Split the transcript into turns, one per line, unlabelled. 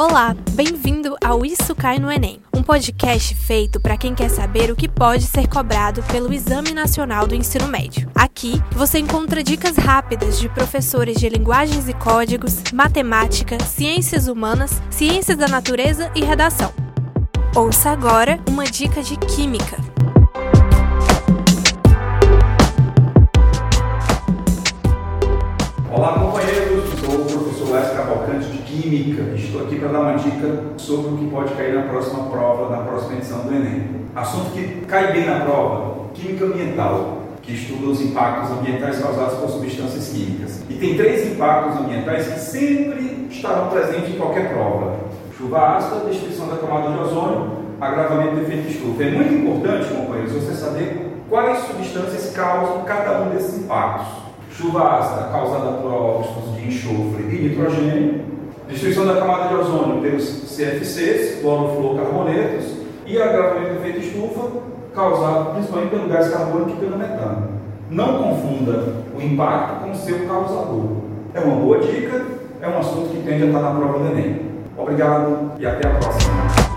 Olá, bem-vindo ao Isso Cai no Enem, um podcast feito para quem quer saber o que pode ser cobrado pelo Exame Nacional do Ensino Médio. Aqui você encontra dicas rápidas de professores de linguagens e códigos, matemática, ciências humanas, ciências da natureza e redação. Ouça agora uma dica de química.
De Química. Estou aqui para dar uma dica sobre o que pode cair na próxima prova, na próxima edição do Enem. Assunto que cai bem na prova: Química Ambiental, que estuda os impactos ambientais causados por substâncias químicas. E tem três impactos ambientais que sempre estarão presentes em qualquer prova: chuva ácida, destruição da camada de ozônio, agravamento do efeito estufa. É muito importante, companheiros, você saber quais substâncias causam cada um desses impactos chuva ácida causada por óxidos de enxofre e nitrogênio, destruição da camada de ozônio pelos CFCs, clorofluorcarbonetos, e agravamento do efeito estufa, causado principalmente pelo gás carbônico e pelo metano. Não confunda o impacto com o seu causador. É uma boa dica, é um assunto que tende a estar na prova do Enem. Obrigado e até a próxima.